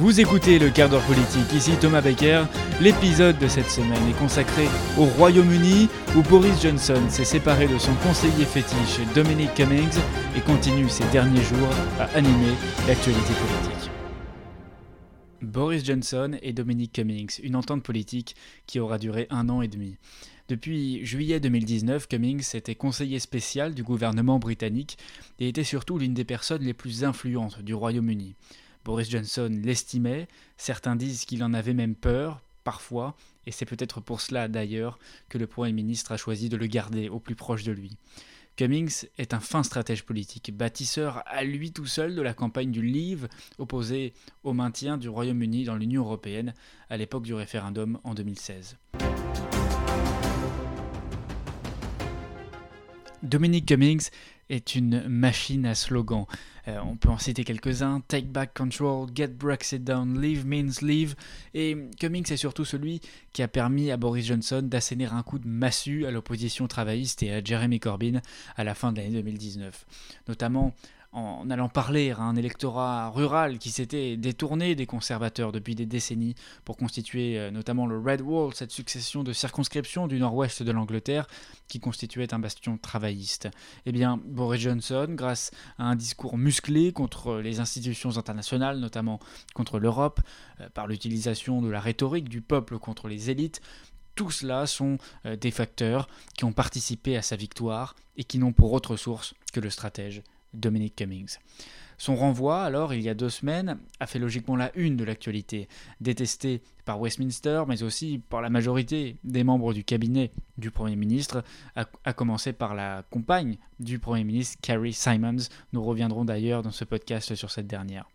Vous écoutez le quart d'heure politique, ici Thomas Becker. L'épisode de cette semaine est consacré au Royaume-Uni où Boris Johnson s'est séparé de son conseiller fétiche Dominic Cummings et continue ces derniers jours à animer l'actualité politique. Boris Johnson et Dominic Cummings, une entente politique qui aura duré un an et demi. Depuis juillet 2019, Cummings était conseiller spécial du gouvernement britannique et était surtout l'une des personnes les plus influentes du Royaume-Uni. Boris Johnson l'estimait, certains disent qu'il en avait même peur, parfois, et c'est peut-être pour cela d'ailleurs que le Premier ministre a choisi de le garder au plus proche de lui. Cummings est un fin stratège politique, bâtisseur à lui tout seul de la campagne du Leave opposée au maintien du Royaume-Uni dans l'Union européenne à l'époque du référendum en 2016. Dominic Cummings est une machine à slogans. Euh, on peut en citer quelques-uns Take Back Control, Get Brexit Down, Leave Means Leave. Et Cummings est surtout celui qui a permis à Boris Johnson d'asséner un coup de massue à l'opposition travailliste et à Jeremy Corbyn à la fin de l'année 2019. Notamment en allant parler à un électorat rural qui s'était détourné des conservateurs depuis des décennies pour constituer euh, notamment le Red Wall, cette succession de circonscriptions du nord-ouest de l'Angleterre qui constituait un bastion travailliste. Eh bien, Boris Johnson, grâce à un discours musclé contre les institutions internationales, notamment contre l'Europe, euh, par l'utilisation de la rhétorique du peuple contre les élites, tout cela sont euh, des facteurs qui ont participé à sa victoire et qui n'ont pour autre source que le stratège Dominic Cummings. Son renvoi, alors, il y a deux semaines, a fait logiquement la une de l'actualité, détesté par Westminster, mais aussi par la majorité des membres du cabinet du Premier ministre, à, commencer par la compagne du Premier ministre, Carrie Simons. Nous reviendrons d'ailleurs dans ce podcast sur cette dernière.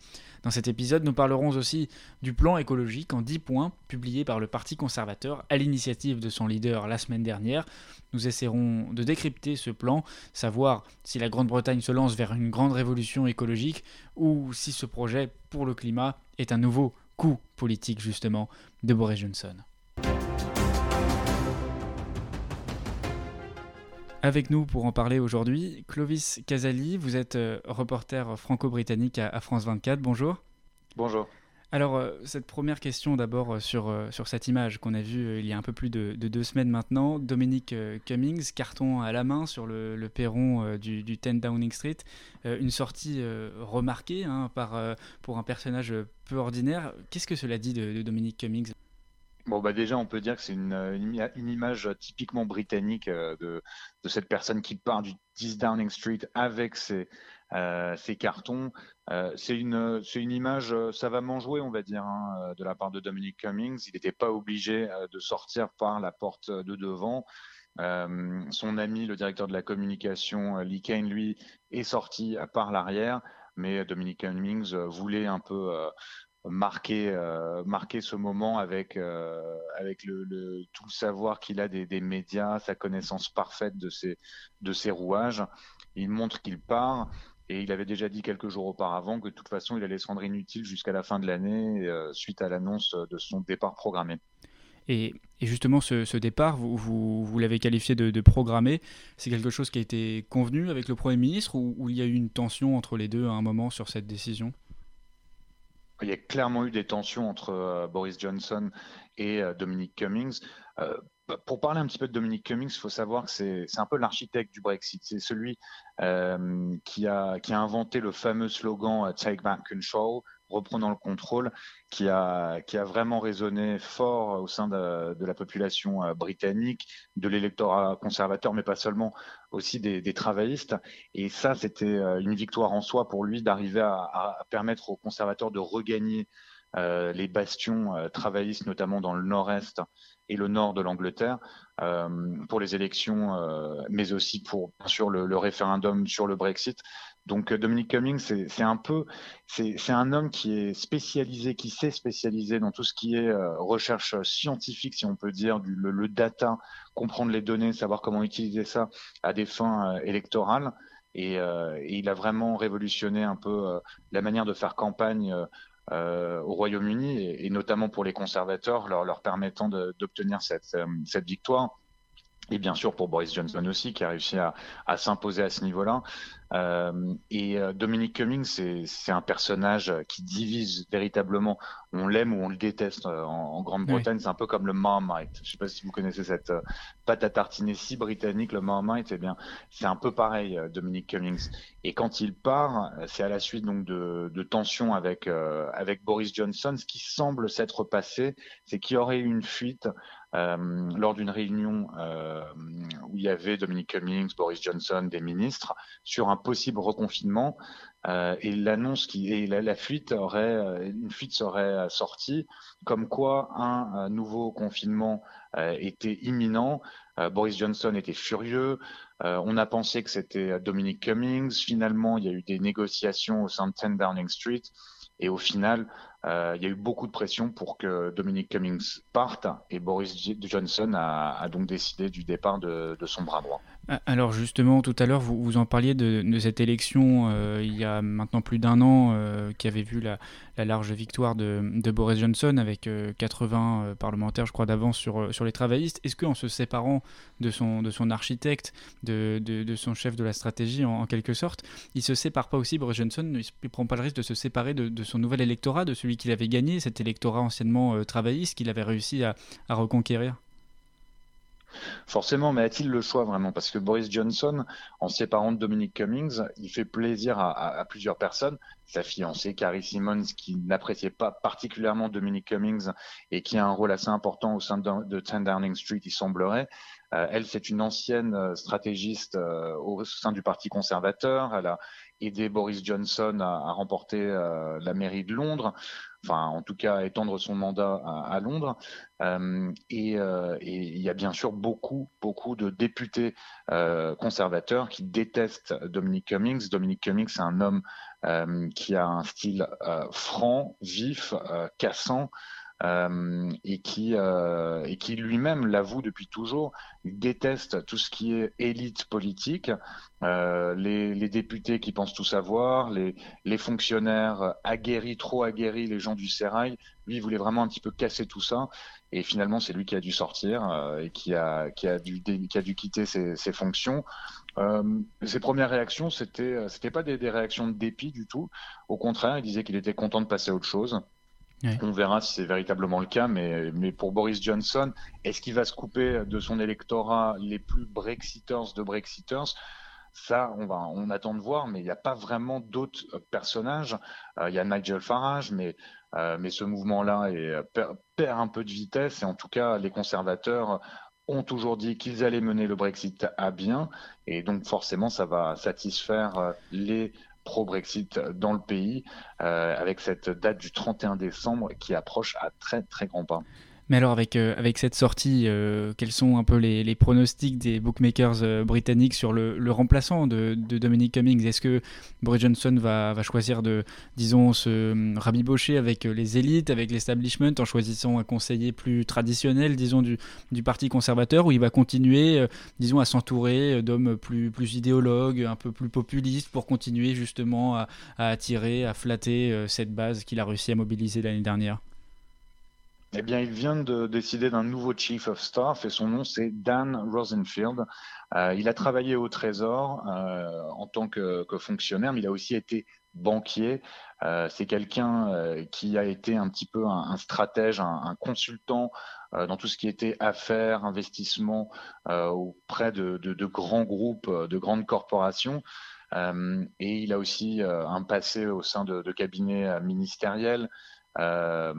Dans cet épisode, nous parlerons aussi du plan écologique en 10 points publié par le Parti conservateur à l'initiative de son leader la semaine dernière. Nous essaierons de décrypter ce plan, savoir si la Grande-Bretagne se lance vers une grande révolution écologique ou si ce projet pour le climat est un nouveau coup politique justement de Boris Johnson. Avec nous pour en parler aujourd'hui, Clovis Casali, vous êtes euh, reporter franco-britannique à, France 24. Bonjour. Bonjour. Alors, euh, cette première question d'abord euh, sur, sur cette image qu'on a vue il y a un peu plus de, deux semaines maintenant. Dominic Cummings, carton à la main sur le, perron du, 10 Downing Street. une sortie remarquée hein, par, pour un personnage peu ordinaire. Qu'est-ce que cela dit de, de Dominic Cummings? Bon, bah déjà, on peut dire que c'est une, une, image typiquement britannique euh, de, de, cette personne qui part du 10 Downing Street avec ses, euh, cartons. Euh, c'est une, une image savamment jouée, on va dire, hein, de la part de Dominic Cummings. Il n'était pas obligé de sortir par la porte de devant. son ami, le directeur de la communication, Lee Kane, lui, est sorti par l'arrière mais Dominic Cummings voulait un peu marquer, euh, marquer ce moment avec, euh, tout le savoir qu'il a des, médias, sa connaissance parfaite de ses, rouages. Il montre qu'il part. Et il avait déjà dit quelques jours auparavant que de toute façon, il allait se rendre inutile jusqu'à la fin de l'année euh, suite à l'annonce de son départ programmé. Et, justement, ce, départ, vous, l'avez qualifié de, de programmé. C'est quelque chose qui a été convenu avec le Premier ministre ou, ou il y a eu une tension entre les deux à un moment sur cette décision? Il y a clairement eu des tensions entre euh, Boris Johnson et euh, Dominic Cummings. Euh, pour parler un petit peu de Dominic Cummings, il faut savoir que c'est un peu l'architecte du Brexit. C'est celui qui, a, qui a inventé le fameux slogan Take Back Control, reprenant le contrôle, qui a, qui a vraiment résonné fort au sein de, la population euh, britannique, de l'électorat conservateur, mais pas seulement, aussi des, travaillistes. Et ça, c'était euh, une victoire en soi pour lui d'arriver à, permettre aux conservateurs de regagner les bastions travaillistes, notamment dans le nord-est et le nord de l'Angleterre, pour les élections, mais aussi pour, bien sûr, le référendum sur le Brexit. Donc euh, Dominique Cummings, c'est un peu, c'est un homme qui est spécialisé, qui s'est spécialisé dans tout ce qui est euh, recherche scientifique, si on peut dire, le, data, comprendre les données, savoir comment utiliser ça à des fins euh, électorales. Et, il a vraiment révolutionné un peu la manière de faire campagne au Royaume-Uni, et, notamment pour les conservateurs, leur, permettant d'obtenir cette, cette victoire et bien sûr pour Boris Johnson aussi, qui a réussi à, à s'imposer à ce niveau-là. et Dominic Cummings, c'est un personnage qui divise véritablement. On l'aime ou on le déteste en, Grande-Bretagne. C'est un peu comme le Marmite. Je ne sais pas si vous connaissez cette pâte à tartiner si britannique, le Marmite. Eh bien, c'est un peu pareil, Dominic Cummings. Et quand il part, c'est à la suite donc de, de tensions avec avec Boris Johnson. Ce qui semble s'être passé, c'est qu'il y aurait eu une fuite euh, lors d'une réunion euh, où il y avait Dominic Cummings, Boris Johnson, des ministres, sur un possible reconfinement. Euh, et l'annonce qui et la, fuite aurait une fuite serait sortie comme quoi un, nouveau confinement était imminent. Boris Johnson était furieux. on a pensé que c'était Dominic Cummings. Finalement, il y a eu des négociations au sein de 10 Downing Street. Et au final, il y a eu beaucoup de pression pour que Dominic Cummings parte et Boris Johnson a, donc décidé du départ de, son bras droit. Ah, alors justement, tout à l'heure, vous, vous en parliez de, cette élection euh, il y a maintenant plus d'un an euh, qui avait vu la, large victoire de, Boris Johnson avec 80 parlementaires, je crois, d'avance sur, sur les travaillistes. Est-ce qu'en se séparant de son, de son architecte, de, de, son chef de la stratégie en, quelque sorte, il se sépare pas aussi, Boris Johnson, il ne prend pas le risque de se séparer de, son nouvel électorat, de celui qu'il avait gagné, cet électorat anciennement euh, travailliste qu'il avait réussi à, reconquérir Forcément, mais a-t-il le choix vraiment? Parce que Boris Johnson, en séparant de Dominic Cummings, il fait plaisir à, plusieurs personnes. Sa fiancée, Carrie Simmons, qui n'appréciait pas particulièrement Dominic Cummings et qui a un rôle assez important au sein de, de 10 Downing Street, il semblerait. Euh, elle, c'est une ancienne euh, stratégiste au sein du Parti conservateur. Elle a aider Boris Johnson à, remporter euh, la mairie de Londres, enfin en tout cas à étendre son mandat à, Londres. Euh, euh, et, il y a bien sûr beaucoup, beaucoup de députés conservateurs qui détestent Dominic Cummings. Dominic Cummings, c'est un homme qui a un style franc, vif, cassant. Euh, et qui euh, qui lui-même l'avoue depuis toujours. Déteste tout ce qui est élite politique, euh, les, députés qui pensent tout savoir, les, fonctionnaires aguerris, trop aguerris, les gens du sérail. Lui, il voulait vraiment un petit peu casser tout ça. Et finalement, c'est lui qui a dû sortir et qui a, qui a, dû, qui a dû quitter ses, fonctions. Ses premières réactions, c'était, c'était pas des, réactions de dépit du tout. Au contraire, il disait qu'il était content de passer à autre chose. On verra si c'est véritablement le cas, mais, mais pour Boris Johnson, est-ce qu'il va se couper de son électorat les plus Brexiters de Brexiters ça, on, va, on attend de voir, mais il n'y a pas vraiment d'autres personnages. Euh, il y a Nigel Farage, mais, euh, mais ce mouvement-là perd, perd, un peu de vitesse. Et en tout cas, les conservateurs ont toujours dit qu'ils allaient mener le Brexit à bien. Et donc, forcément, ça va satisfaire euh, les pro-Brexit dans le pays, euh, avec cette date du 31 décembre qui approche à très très grands pas. Mais alors avec, euh, avec cette sortie, euh, quels sont un peu les, pronostics des bookmakers euh, britanniques sur le, remplaçant de, Dominic Cummings? Est-ce que Boris Johnson va, choisir de, disons, se rabibocher avec les élites, avec l'establishment, en choisissant un conseiller plus traditionnel, disons, du, du Parti conservateur, ou il va continuer, disons, à s'entourer d'hommes plus, idéologues, un peu plus populistes, pour continuer justement à attirer, à flatter cette base qu'il a réussi à mobiliser l'année dernière? Eh bien, il vient de décider d'un nouveau Chief of Staff et son nom c'est Dan Rosenfield. Euh, il a travaillé au Trésor euh, en tant que, fonctionnaire, mais il a aussi été banquier. Euh, c'est quelqu'un qui a été un petit peu un, stratège, un, consultant dans tout ce qui était affaires, investissements auprès de, grands groupes, de grandes corporations. et il a aussi un passé au sein de cabinets ministériels. Euh,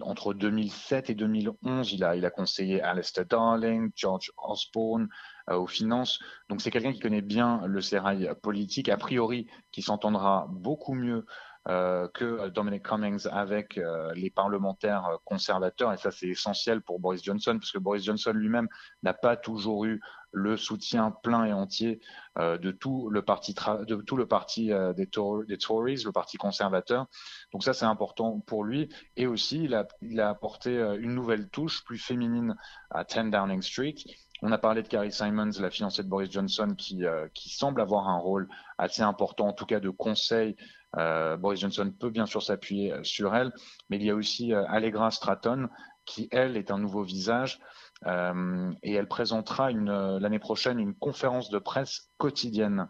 entre 2007 et 2011, il a, il a conseillé Alistair Darling, George Osborne euh, aux finances. Donc c'est quelqu'un qui connaît bien le sérail politique, a priori qui s'entendra beaucoup mieux euh, que Dominic Cummings avec euh, les parlementaires conservateurs, et ça c'est essentiel pour Boris Johnson, parce que Boris Johnson lui-même n'a pas toujours eu le soutien plein et entier euh, de tout le parti, de tout le parti des, Tories, le parti conservateur. Donc ça c'est important pour lui, et aussi il a, il a apporté une nouvelle touche plus féminine à 10 Downing Street. On a parlé de Carrie Simons, la fiancée de Boris Johnson, qui, qui semble avoir un rôle assez important, en tout cas de conseil euh, Boris Johnson peut bien sûr s'appuyer euh, sur elle, mais il y a aussi euh, Allegra Stratton qui, elle, est un nouveau visage. et elle présentera l'année prochaine une conférence de presse quotidienne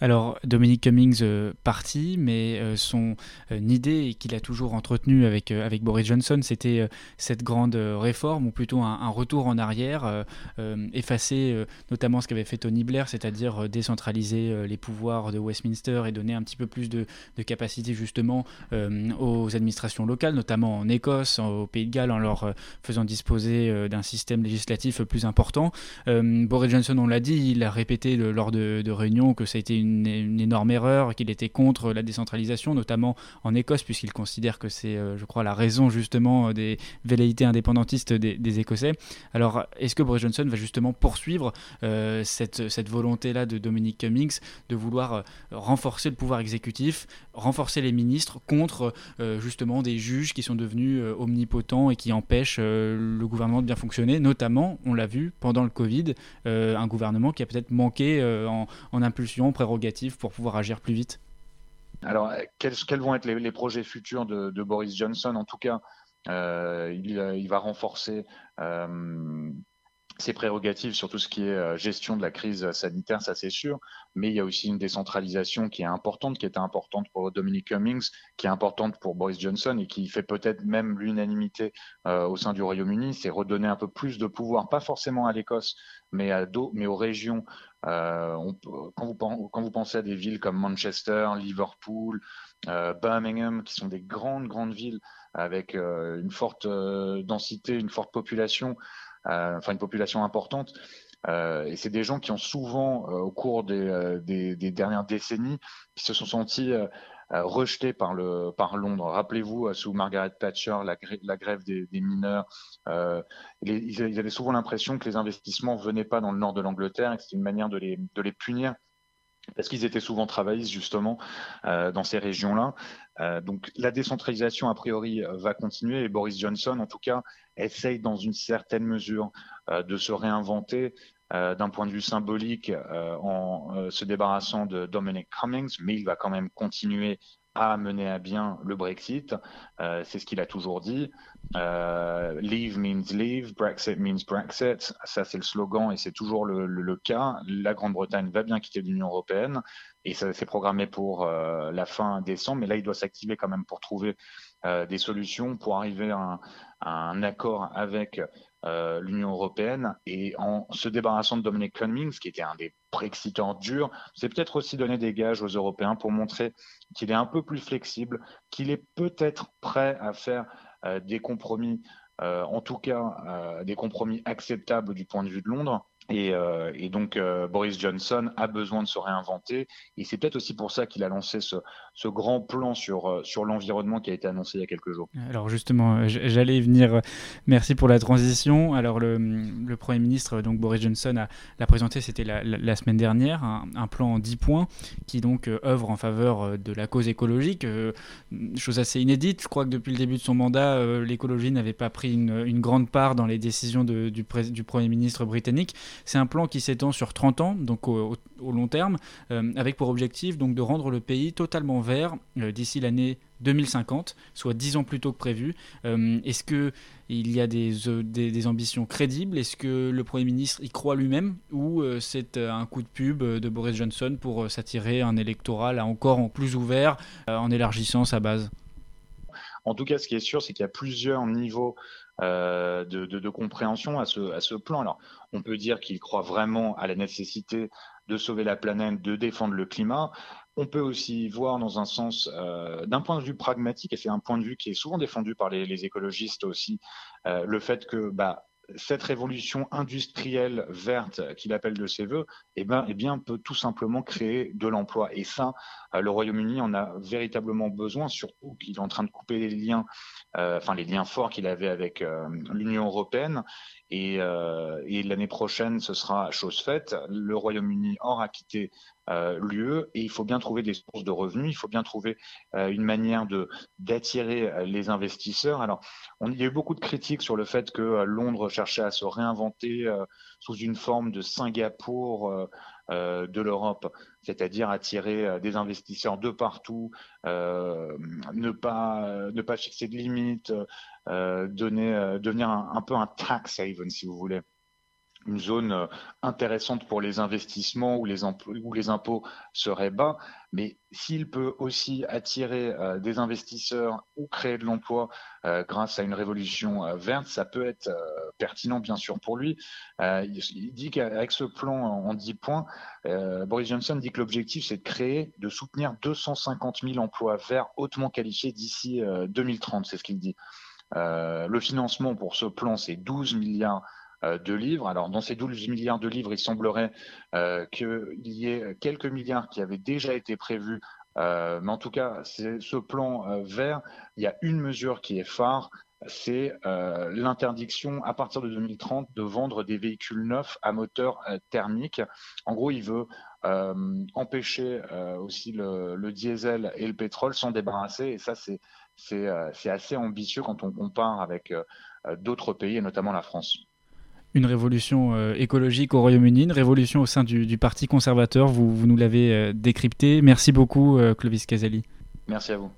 Alors, Dominic Cummings euh, parti, mais euh, son euh, idée qu'il a toujours entretenue avec, avec Boris Johnson, c'était cette grande réforme, ou plutôt un, retour en arrière, effacer notamment ce qu'avait fait Tony Blair, c'est-à-dire décentraliser les pouvoirs de Westminster et donner un petit peu plus de, de capacité justement aux administrations locales, notamment en Écosse, au Pays de Galles, en leur faisant disposer d'un système législatif plus important. Boris Johnson, on l'a dit, il a répété lors de, de réunions que ça a été une une, énorme erreur, qu'il était contre la décentralisation, notamment en Écosse, puisqu'il considère que c'est, euh, je crois, la raison justement euh, des velléités indépendantistes des, Écossais. Alors, est-ce que Boris Johnson va justement poursuivre euh, cette, cette volonté-là de Dominic Cummings de vouloir renforcer le pouvoir exécutif, renforcer les ministres contre justement des juges qui sont devenus omnipotents et qui empêchent le gouvernement de bien fonctionner, notamment, on l'a vu, pendant le Covid, un gouvernement qui a peut-être manqué en, en impulsion, prérogative pour pouvoir agir plus vite Alors, quels, vont être les, projets futurs de, Boris Johnson? En tout cas, euh, il, va renforcer euh, ses prérogatives sur tout ce qui est euh, gestion de la crise sanitaire, ça c'est sûr, mais il y a aussi une décentralisation qui est importante, qui était importante pour Dominic Cummings, qui est importante pour Boris Johnson et qui fait peut-être même l'unanimité au sein du Royaume-Uni, c'est redonner un peu plus de pouvoir, pas forcément à l'Écosse, mais aux régions euh, quand, vous, pensez à des villes comme Manchester, Liverpool, euh, Birmingham, qui sont des grandes, grandes villes avec euh, une forte densité, une forte population, enfin une population importante, et c'est des gens qui ont souvent, au cours des, dernières décennies, qui se sont sentis rejeté par, le, par Londres. Rappelez-vous, euh, sous Margaret Thatcher, la, grève des, mineurs, euh, ils, avaient souvent l'impression que les investissements venaient pas dans le nord de l'Angleterre et que c'était une manière de les, de les punir parce qu'ils étaient souvent travaillistes justement euh, dans ces régions-là. Euh, donc la décentralisation a priori va continuer et Boris Johnson en tout cas essaye dans une certaine mesure euh, de se réinventer euh, d'un point de vue symbolique euh, en euh, se débarrassant de Dominic Cummings, mais il va quand même continuer à mener à bien le Brexit. c'est ce qu'il a toujours dit. leave means leave, Brexit means Brexit. Ça, c'est le slogan et c'est toujours le, cas. La Grande-Bretagne va bien quitter l'Union européenne et ça s'est programmé pour la fin décembre, mais là, il doit s'activer quand même pour trouver des solutions, pour arriver à un accord avec euh, l'Union européenne et en se débarrassant de Dominic Cummings, qui était un des Brexitants durs, c'est peut-être aussi donner des gages aux Européens pour montrer qu'il est un peu plus flexible, qu'il est peut-être prêt à faire euh, des compromis, euh, en tout cas des compromis acceptables du point de vue de Londres. Euh, et, donc euh, Boris Johnson a besoin de se réinventer et c'est peut-être aussi pour ça qu'il a lancé ce, grand plan sur, euh, sur l'environnement qui a été annoncé il y a quelques jours. Alors justement, j'allais y venir. Merci pour la transition. Alors le, Premier ministre, donc Boris Johnson, l'a présenté, c'était la, semaine dernière, un, plan en 10 points qui donc œuvre en faveur de la cause écologique. chose assez inédite. Je crois que depuis le début de son mandat, l'écologie n'avait pas pris une, grande part dans les décisions du Premier ministre britannique. C'est un plan qui s'étend sur 30 ans, donc au, long terme, euh, avec pour objectif donc de rendre le pays totalement vert euh, d'ici l'année 2050, soit 10 ans plus tôt que prévu. Euh, est-ce que il y a des, ambitions crédibles? Est-ce que le Premier ministre y croit lui-même? Ou c'est un coup de pub de Boris Johnson pour s'attirer un électorat encore en plus ouvert en élargissant sa base? En tout cas, ce qui est sûr, c'est qu'il y a plusieurs niveaux de, de, compréhension à ce, à ce plan. Alors, on peut dire qu'il croit vraiment à la nécessité de sauver la planète, de défendre le climat. On peut aussi voir dans un sens, euh, d'un point de vue pragmatique, et c'est un point de vue qui est souvent défendu par les, écologistes aussi, euh, le fait que bah, cette révolution industrielle verte qu'il appelle de ses voeux, eh ben, eh bien, peut tout simplement créer de l'emploi. Et ça, euh, le Royaume-Uni en a véritablement besoin, surtout qu'il est en train de couper les liens, enfin les liens forts qu'il avait avec l'Union européenne. Euh, et l'année prochaine, ce sera chose faite. Le Royaume-Uni aura quitté euh, l'UE et il faut bien trouver des sources de revenus, il faut bien trouver euh, une manière d'attirer euh, les investisseurs. Alors, on, il y a eu beaucoup de critiques sur le fait que Londres cherchait à se réinventer sous une forme de Singapour de l'Europe, c'est-à-dire attirer des investisseurs de partout, ne pas ne pas fixer de limites, donner devenir un, peu un tax haven si vous voulez. Une zone euh, intéressante pour les investissements où les, impôts seraient bas. Mais s'il peut aussi attirer euh, des investisseurs ou créer de l'emploi euh, grâce à une révolution verte, ça peut être pertinent bien sûr pour lui. il, dit qu'avec ce plan en 10 points, Boris Johnson dit que l'objectif c'est de créer, de soutenir 250 000 emplois verts hautement qualifiés d'ici 2030, c'est ce qu'il dit. le financement pour ce plan, c'est 12 milliards de livres. Alors, dans ces 12 milliards de livres, il semblerait euh, qu'il y ait quelques milliards qui avaient déjà été prévus. Euh, mais en tout cas, ce plan vert. Il y a une mesure qui est phare, c'est l'interdiction à partir de 2030 de vendre des véhicules neufs à moteur thermique. En gros, il veut empêcher aussi le, le, diesel et le pétrole s'en débarrasser. Et ça, c'est assez ambitieux quand on compare avec d'autres pays, et notamment la France une révolution euh, écologique au Royaume-Uni, une révolution au sein du, Parti conservateur. Vous, vous nous l'avez euh, décrypté. Merci beaucoup, euh, Clovis Casali. Merci à vous.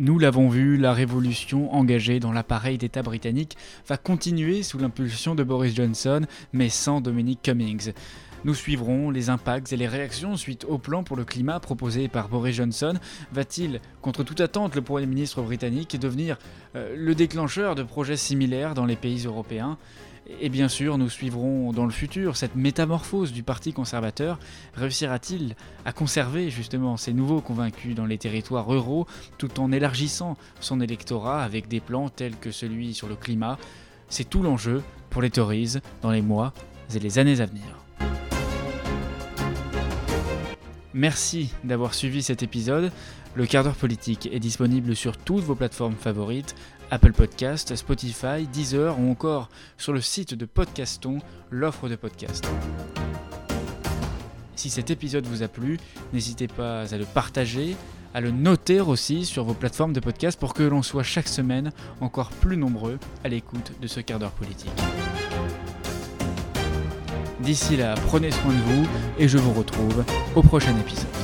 Nous l'avons vu, la révolution engagée dans l'appareil d'État britannique va continuer sous l'impulsion de Boris Johnson, mais sans Dominic Cummings. Nous suivrons les impacts et les réactions suite au plan pour le climat proposé par Boris Johnson. Va-t-il, contre toute attente, le Premier ministre britannique devenir euh, le déclencheur de projets similaires dans les pays européens? Et bien sûr, nous suivrons dans le futur cette métamorphose du Parti conservateur. Réussira-t-il à conserver justement ces nouveaux convaincus dans les territoires ruraux tout en élargissant son électorat avec des plans tels que celui sur le climat? C'est tout l'enjeu pour les Tories dans les mois et les années à venir. Merci d'avoir suivi cet épisode. Le quart d'heure politique est disponible sur toutes vos plateformes favorites, Apple Podcast, Spotify, Deezer ou encore sur le site de Podcaston, l'offre de podcast. Si cet épisode vous a plu, n'hésitez pas à le partager, à le noter aussi sur vos plateformes de podcast pour que l'on soit chaque semaine encore plus nombreux à l'écoute de ce quart d'heure politique. D'ici là, prenez soin de vous et je vous retrouve au prochain épisode.